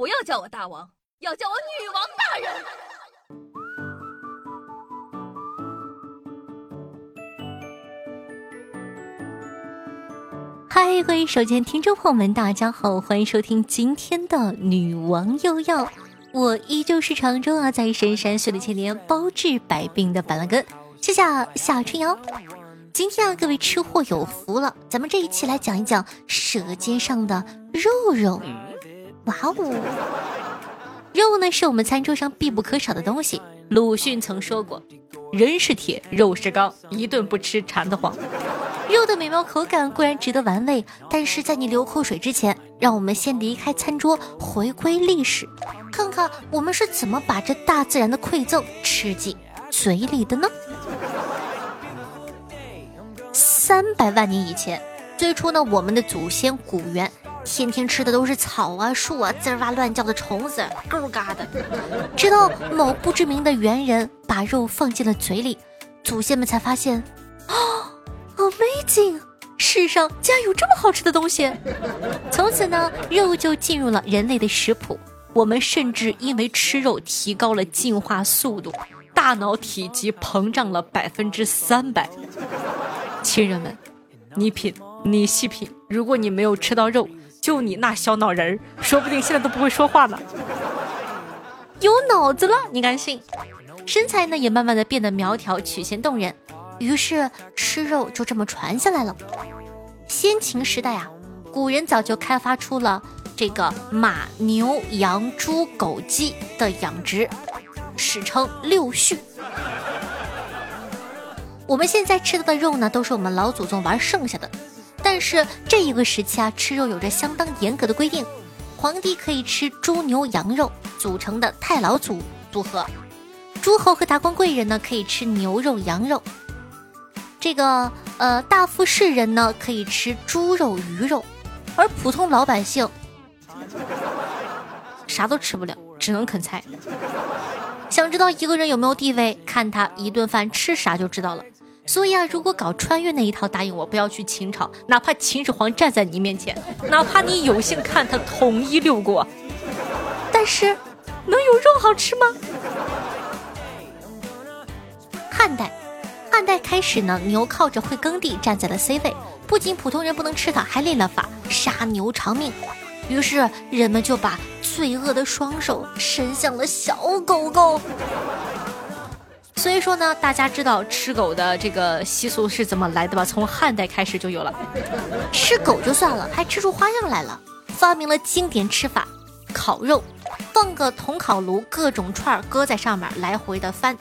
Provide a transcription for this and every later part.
不要叫我大王，要叫我女王大人。嗨，各位手机听众朋友们，大家好，欢迎收听今天的女王又要。我依旧是常州啊，在深山修炼千年，包治百病的板蓝根。谢谢夏春瑶。今天啊，各位吃货有福了，咱们这一期来讲一讲舌尖上的肉肉。哇哦，肉呢是我们餐桌上必不可少的东西。鲁迅曾说过：“人是铁，肉是钢，一顿不吃馋得慌。”肉的美妙口感固然值得玩味，但是在你流口水之前，让我们先离开餐桌，回归历史，看看我们是怎么把这大自然的馈赠吃进嘴里的呢？三百万年以前，最初呢，我们的祖先古猿天天吃的都是草啊、树啊、滋哇乱叫的虫子，够嘎的。直到某不知名的猿人把肉放进了嘴里，祖先们才发现。啊 Amazing！世上竟然有这么好吃的东西。从此呢，肉就进入了人类的食谱。我们甚至因为吃肉提高了进化速度，大脑体积膨胀了百分之三百。亲人们，你品，你细品。如果你没有吃到肉，就你那小脑仁儿，说不定现在都不会说话呢。有脑子了，你敢信？身材呢，也慢慢的变得苗条，曲线动人。于是吃肉就这么传下来了。先秦时代啊，古人早就开发出了这个马、牛、羊、猪、狗、鸡的养殖，史称六畜。我们现在吃到的肉呢，都是我们老祖宗玩剩下的。但是这一个时期啊，吃肉有着相当严格的规定，皇帝可以吃猪、牛、羊肉组成的太老组组合，诸侯和达官贵人呢可以吃牛肉、羊肉。这个呃，大富士人呢可以吃猪肉、鱼肉，而普通老百姓啥都吃不了，只能啃菜。想知道一个人有没有地位，看他一顿饭吃啥就知道了。所以啊，如果搞穿越那一套，答应我不要去秦朝，哪怕秦始皇站在你面前，哪怕你有幸看他统一六国，但是能有肉好吃吗？汉代。汉代开始呢，牛靠着会耕地站在了 C 位，不仅普通人不能吃它，还立了法杀牛偿命。于是人们就把罪恶的双手伸向了小狗狗。所以说呢，大家知道吃狗的这个习俗是怎么来的吧？从汉代开始就有了，吃狗就算了，还吃出花样来了，发明了经典吃法：烤肉，放个铜烤炉，各种串儿搁在上面，来回的翻。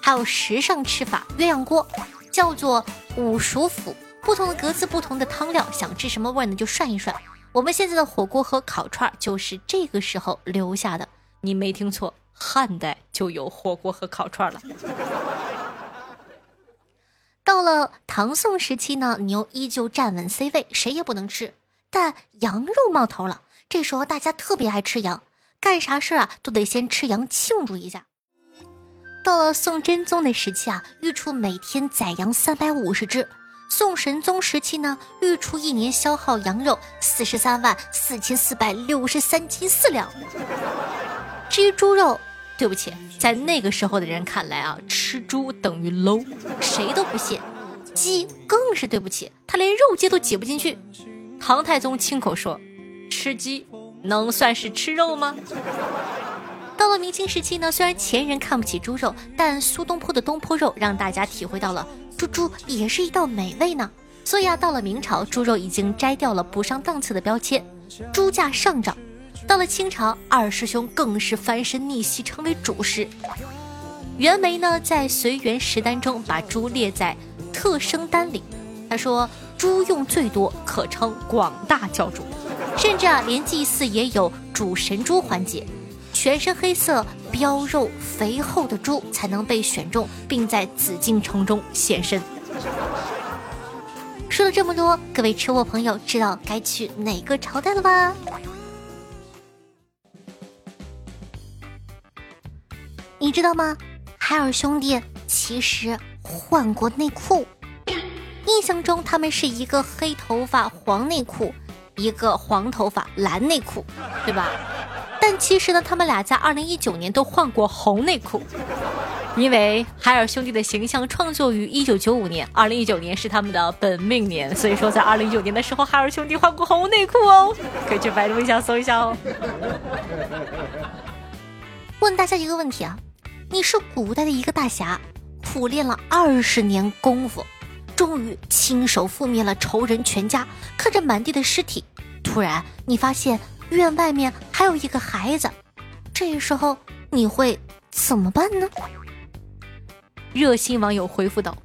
还有时尚吃法鸳鸯锅，叫做五熟府，不同的格子，不同的汤料，想吃什么味呢就涮一涮。我们现在的火锅和烤串就是这个时候留下的。你没听错，汉代就有火锅和烤串了。到了唐宋时期呢，牛依旧站稳 C 位，谁也不能吃，但羊肉冒头了。这时候大家特别爱吃羊，干啥事啊都得先吃羊庆祝一下。到了宋真宗的时期啊，御厨每天宰羊三百五十只；宋神宗时期呢，御厨一年消耗羊肉四十三万四千四百六十三斤四两。至于猪肉，对不起，在那个时候的人看来啊，吃猪等于 low，谁都不信。鸡更是对不起，他连肉鸡都挤不进去。唐太宗亲口说：“吃鸡能算是吃肉吗？”到了明清时期呢，虽然前人看不起猪肉，但苏东坡的东坡肉让大家体会到了猪猪也是一道美味呢。所以啊，到了明朝，猪肉已经摘掉了不上档次的标签，猪价上涨。到了清朝，二师兄更是翻身逆袭，成为主师。袁枚呢，在《随园食单》中把猪列在特生单里，他说猪用最多，可称广大教主，甚至啊，连祭祀也有主神猪环节。全身黑色、膘肉肥厚的猪才能被选中，并在紫禁城中现身。说了这么多，各位吃货朋友知道该去哪个朝代了吧？你知道吗？海尔兄弟其实换过内裤，印象中他们是一个黑头发黄内裤，一个黄头发蓝内裤，对吧？但其实呢，他们俩在二零一九年都换过红内裤。因为海尔兄弟的形象创作于一九九五年，二零一九年是他们的本命年，所以说在二零一九年的时候，海尔兄弟换过红内裤哦，可以去百度一下搜一下哦。问大家一个问题啊，你是古代的一个大侠，苦练了二十年功夫，终于亲手覆灭了仇人全家，看着满地的尸体，突然你发现院外面还有一个孩子，这时候你会怎么办呢？热心网友回复道：“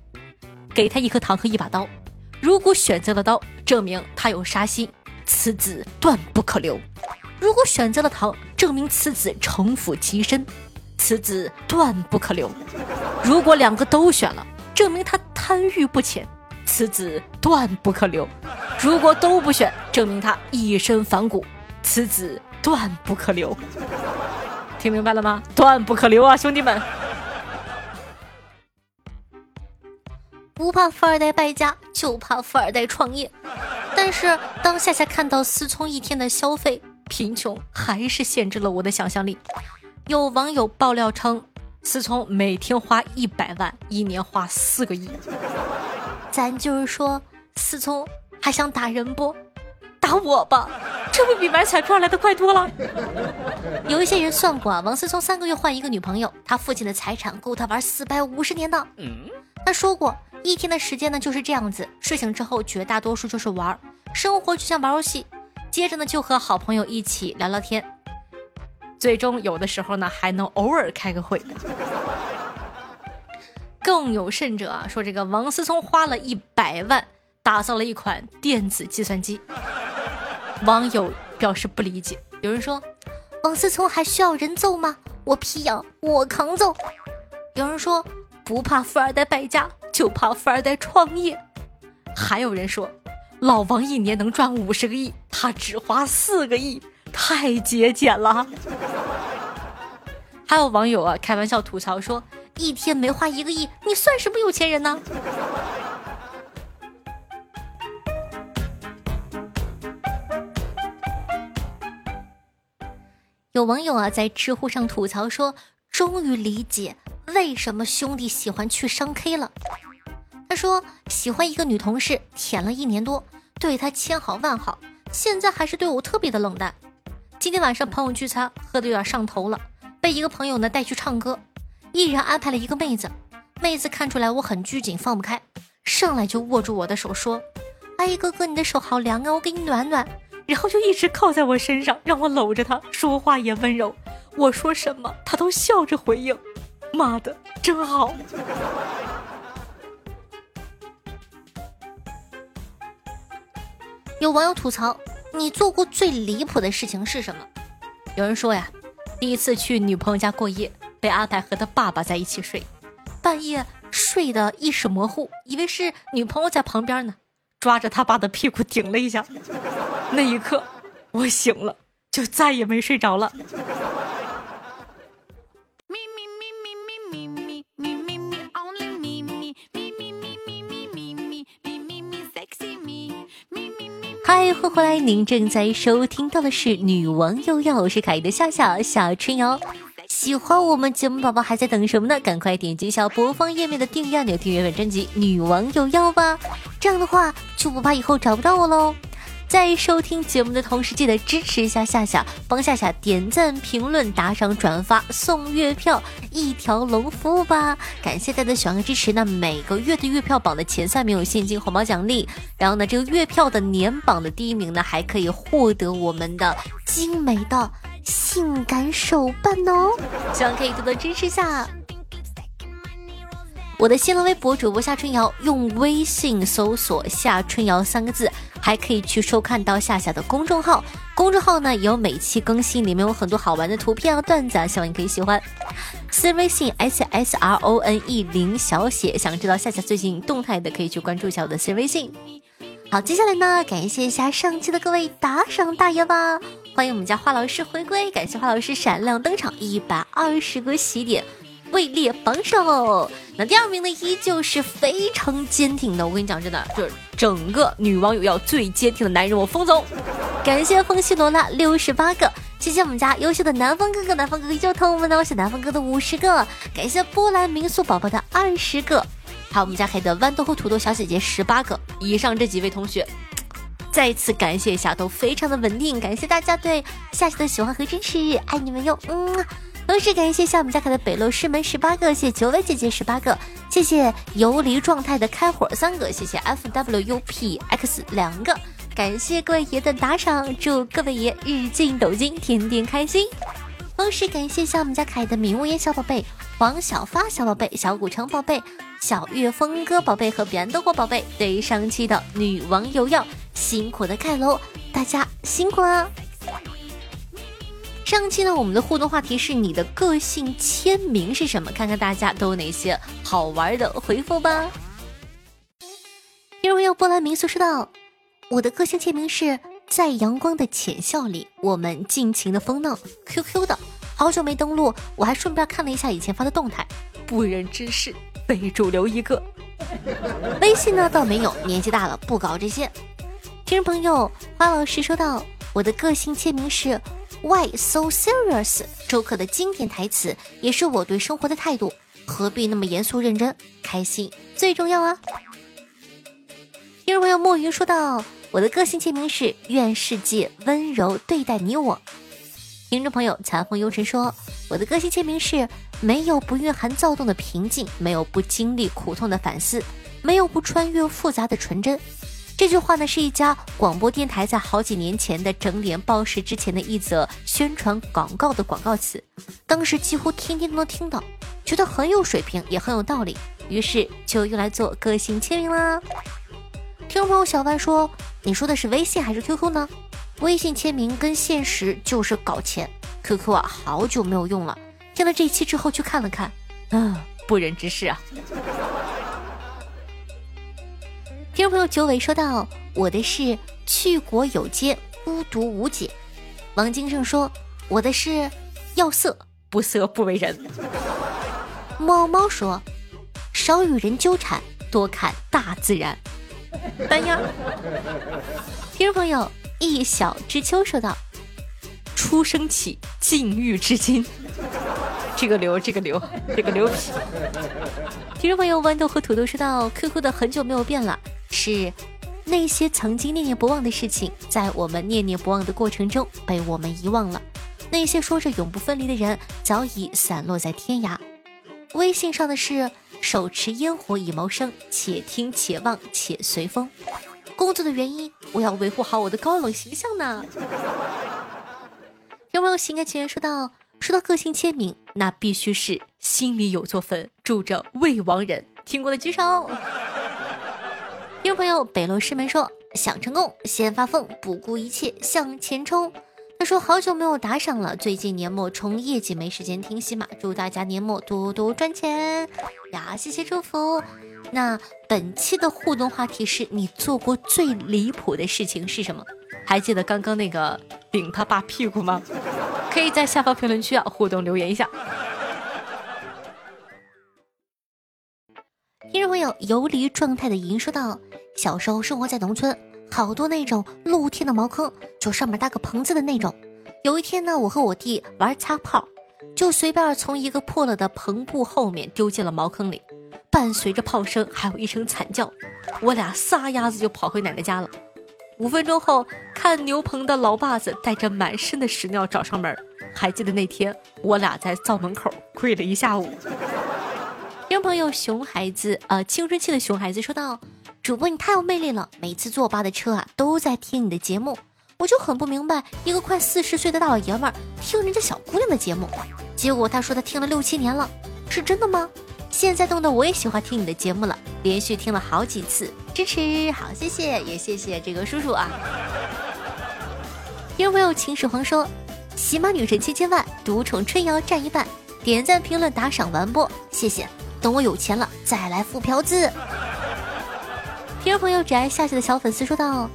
给他一颗糖和一把刀，如果选择了刀，证明他有杀心，此子断不可留；如果选择了糖，证明此子城府极深，此子断不可留；如果两个都选了，证明他贪欲不浅，此子断不可留；如果都不选，证明他一身反骨，此子断不可留。听明白了吗？断不可留啊，兄弟们！”不怕富二代败家，就怕富二代创业。但是当夏夏看到思聪一天的消费，贫穷还是限制了我的想象力。有网友爆料称，思聪每天花一百万，一年花四个亿。咱就是说，思聪还想打人不？打我吧，这不比买彩票来的快多了。有一些人算过啊，王思聪三个月换一个女朋友，他父亲的财产够他玩四百五十年的。他说过。一天的时间呢就是这样子，睡醒之后绝大多数就是玩，生活就像玩游戏，接着呢就和好朋友一起聊聊天，最终有的时候呢还能偶尔开个会的。更有甚者啊，说这个王思聪花了一百万打造了一款电子计算机，网友表示不理解。有人说，王思聪还需要人揍吗？我皮痒，我扛揍。有人说，不怕富二代败家。就怕富二代创业，还有人说老王一年能赚五十个亿，他只花四个亿，太节俭了。还有网友啊开玩笑吐槽说，一天没花一个亿，你算什么有钱人呢？有网友啊在知乎上吐槽说，终于理解。为什么兄弟喜欢去商 K 了？他说喜欢一个女同事，舔了一年多，对她千好万好，现在还是对我特别的冷淡。今天晚上朋友聚餐，喝的有点上头了，被一个朋友呢带去唱歌，一人安排了一个妹子。妹子看出来我很拘谨，放不开，上来就握住我的手说：“阿姨，哥哥，你的手好凉啊，我给你暖暖。”然后就一直靠在我身上，让我搂着她，说话也温柔。我说什么，她都笑着回应。妈的，真好！有网友吐槽：“你做过最离谱的事情是什么？”有人说呀，第一次去女朋友家过夜，被安排和他爸爸在一起睡，半夜睡得意识模糊，以为是女朋友在旁边呢，抓着他爸的屁股顶了一下，那一刻我醒了，就再也没睡着了。咪咪咪咪咪咪咪嗨，欢迎回来！您正在收听到的是《女王又要》，我是凯的笑笑小春瑶。喜欢我们节目宝宝还在等什么呢？赶快点击一下播放页面的订阅按钮，订阅本专辑《女王又要》吧。这样的话就不怕以后找不到我喽。在收听节目的同时，记得支持一下夏夏，帮夏夏点赞、评论、打赏、转发、送月票，一条龙服务吧！感谢大家的喜欢和支持。那每个月的月票榜的前三名有现金红包奖励，然后呢，这个月票的年榜的第一名呢，还可以获得我们的精美的性感手办哦！希望可以多多支持下。我的新浪微博主播夏春瑶，用微信搜索“夏春瑶”三个字，还可以去收看到夏夏的公众号。公众号呢有每期更新，里面有很多好玩的图片啊、段子啊，希望你可以喜欢。私人微信 s s r o n e 零小写，想知道夏夏最近动态的，可以去关注一下我的私人微信。好，接下来呢，感谢一下上期的各位打赏大爷吧，欢迎我们家花老师回归，感谢花老师闪亮登场，一百二十个喜点。位列榜首，第二名呢，依旧是非常坚挺的。我跟你讲，真的就是整个女网友要最坚挺的男人，我风总。感谢风西罗拉六十八个，谢谢我们家优秀的南风哥哥，南风哥哥依旧疼我们的，我是南风哥的五十个，感谢波兰民宿宝宝的二十个，还有我们家黑的豌豆和土豆小姐姐十八个。以上这几位同学，再次感谢一下，都非常的稳定，感谢大家对夏夏的喜欢和支持，爱你们哟，嗯。同时感谢一下我们家凯的北楼师门十八个，谢谢九尾姐姐十八个，谢谢游离状态的开火三个，谢谢 F W U P X 两个。感谢各位爷的打赏，祝各位爷日进斗金，天天开心。同时感谢一下我们家凯的米无言小宝贝、王小发小宝贝、小古城宝贝、小月峰哥宝贝和彼岸灯火宝贝对上期的女王有药辛苦的盖楼，大家辛苦了。上期呢，我们的互动话题是你的个性签名是什么？看看大家都有哪些好玩的回复吧。因为有波兰民宿说道。我的个性签名是在阳光的浅笑里，我们尽情的疯闹。QQ 的，好久没登录，我还顺便看了一下以前发的动态，不忍直视，非主流一个。微信呢倒没有，年纪大了不搞这些。听众朋友花老师说到，我的个性签名是 Why so serious？周克的经典台词，也是我对生活的态度。何必那么严肃认真？开心最重要啊！听众朋友墨鱼说道。我的个性签名是愿世界温柔对待你我。听众朋友残风幽尘说，我的个性签名是没有不蕴含躁动的平静，没有不经历苦痛的反思，没有不穿越复杂的纯真。这句话呢是一家广播电台在好几年前的整点报时之前的一则宣传广告的广告词，当时几乎天天都能听到，觉得很有水平也很有道理，于是就用来做个性签名啦。听众朋友小万说：“你说的是微信还是 QQ 呢？微信签名跟现实就是搞钱，QQ 啊，好久没有用了。听了这期之后去看了看，嗯，不忍直视啊。”听众朋友九尾说道：“我的是去国有街，孤独无解。”王金胜说：“我的是要色不色不为人。”猫猫说：“少与人纠缠，多看大自然。”丹丫，听众朋友一小知秋说道：“出生起禁欲至今，这个流，这个流，这个流皮。”听众朋友豌豆和土豆说道：“QQ 的很久没有变了，是那些曾经念念不忘的事情，在我们念念不忘的过程中被我们遗忘了。那些说着永不分离的人，早已散落在天涯。”微信上的是。手持烟火以谋生，且听且望且随风。工作的原因，我要维护好我的高冷形象呢。有没有心甘情愿说到说到个性签名，那必须是心里有座坟，住着未亡人。听过的举手。听众朋友，北落师门说想成功，先发疯，不顾一切向前冲。他说好久没有打赏了，最近年末冲业绩没时间听喜马，祝大家年末多多赚钱呀！谢谢祝福。那本期的互动话题是你做过最离谱的事情是什么？还记得刚刚那个顶他爸屁股吗？可以在下方评论区啊互动留言一下。听众朋友游离状态的莹说道：小时候生活在农村。好多那种露天的茅坑，就上面搭个棚子的那种。有一天呢，我和我弟玩擦炮，就随便从一个破了的棚布后面丢进了茅坑里，伴随着炮声，还有一声惨叫，我俩撒丫子就跑回奶奶家了。五分钟后，看牛棚的老爸子带着满身的屎尿找上门。还记得那天，我俩在灶门口跪了一下午。听朋友熊孩子，呃，青春期的熊孩子说道。主播你太有魅力了，每次坐我爸的车啊，都在听你的节目，我就很不明白，一个快四十岁的大老爷们儿听人家小姑娘的节目，结果他说他听了六七年了，是真的吗？现在弄得我也喜欢听你的节目了，连续听了好几次，支持好，谢谢，也谢谢这个叔叔啊。听众朋友秦始皇说，喜马女神千千万，独宠春瑶占一半，点赞评论打赏完播，谢谢，等我有钱了再来付嫖资。听众朋友只爱夏夏的小粉丝说道：“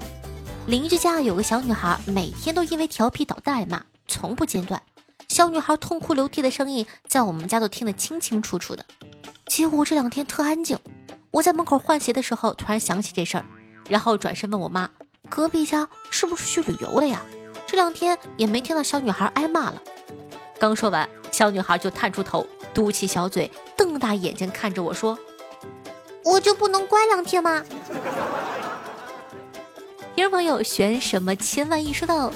邻居家有个小女孩，每天都因为调皮捣蛋挨骂，从不间断。小女孩痛哭流涕的声音，在我们家都听得清清楚楚的。结果这两天特安静。我在门口换鞋的时候，突然想起这事儿，然后转身问我妈：隔壁家是不是去旅游了呀？这两天也没听到小女孩挨骂了。刚说完，小女孩就探出头，嘟起小嘴，瞪大眼睛看着我说：“我就不能乖两天吗？”听众朋友选什么千万亿说道：“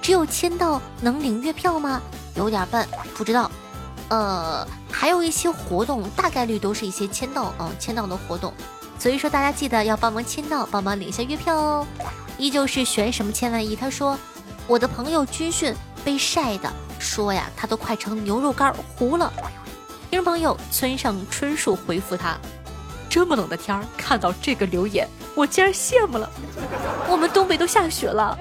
只有签到能领月票吗？有点笨，不知道。呃，还有一些活动，大概率都是一些签到啊，签到的活动。所以说大家记得要帮忙签到，帮忙领一下月票哦。依旧是选什么千万亿？他说，我的朋友军训被晒的，说呀，他都快成牛肉干糊了。听众朋友村上春树回复他：这么冷的天儿，看到这个留言，我竟然羡慕了。我们东北都下雪了。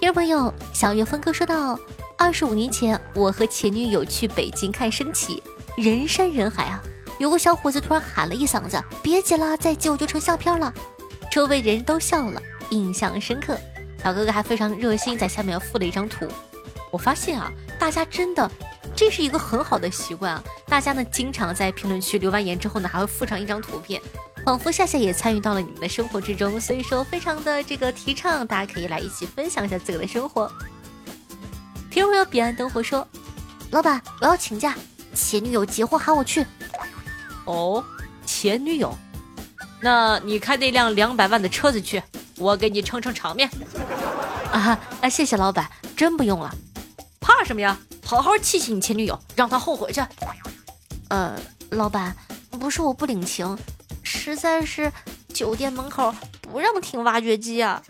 听众朋友小月峰哥说道：二十五年前，我和前女友去北京看升旗，人山人海啊。有个小伙子突然喊了一嗓子：“别挤了，再挤我就成相片了。”周围人都笑了，印象深刻。小哥哥还非常热心，在下面附了一张图。我发现啊，大家真的，这是一个很好的习惯啊。大家呢，经常在评论区留完言之后呢，还会附上一张图片，仿佛夏夏也参与到了你们的生活之中。所以说，非常的这个提倡，大家可以来一起分享一下自己的生活。听众朋友彼岸灯火说：“老板，我要请假，前女友结婚喊我去。”哦，前女友，那你开那辆两百万的车子去，我给你撑撑场面。啊啊，谢谢老板，真不用了。怕什么呀？好好气气你前女友，让她后悔去。呃，老板，不是我不领情，实在是酒店门口不让停挖掘机啊。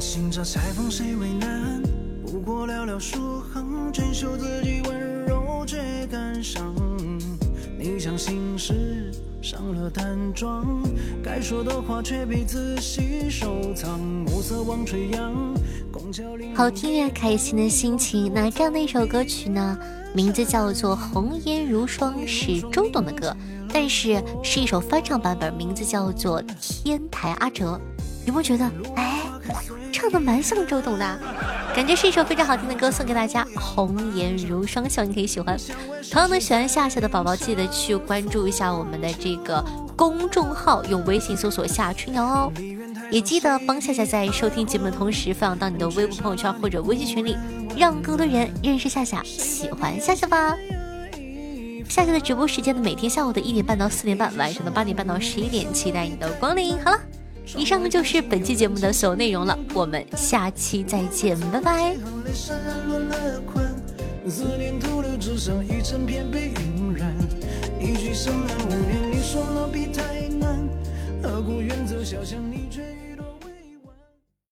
心着裁缝谁为你将心事上了淡妆，该说的话却被仔细收藏。暮色望垂杨，好听呀，开心的心情。那这样的一首歌曲呢，名字叫做《红颜如霜》，是周董的歌，但是是一首翻唱版本，名字叫做《天台阿哲》。有没有觉得，哎？唱的蛮像周董的，感觉是一首非常好听的歌，送给大家。红颜如霜，希望你可以喜欢。同样的，喜欢夏夏的宝宝，记得去关注一下我们的这个公众号，用微信搜索夏春瑶哦。也记得帮夏夏在收听节目的同时，分享到你的微博朋友圈或者微信群里，让更多人认识夏夏，喜欢夏夏吧。夏夏的直播时间呢，每天下午的一点半到四点半，晚上的八点半到十一点，期待你的光临。好了。以上就是本期节目的所有内容了，我们下期再见，拜拜。思念徒留纸上一整片被晕染，一句深暗无言，你说落笔太难，何故远走小巷，你却。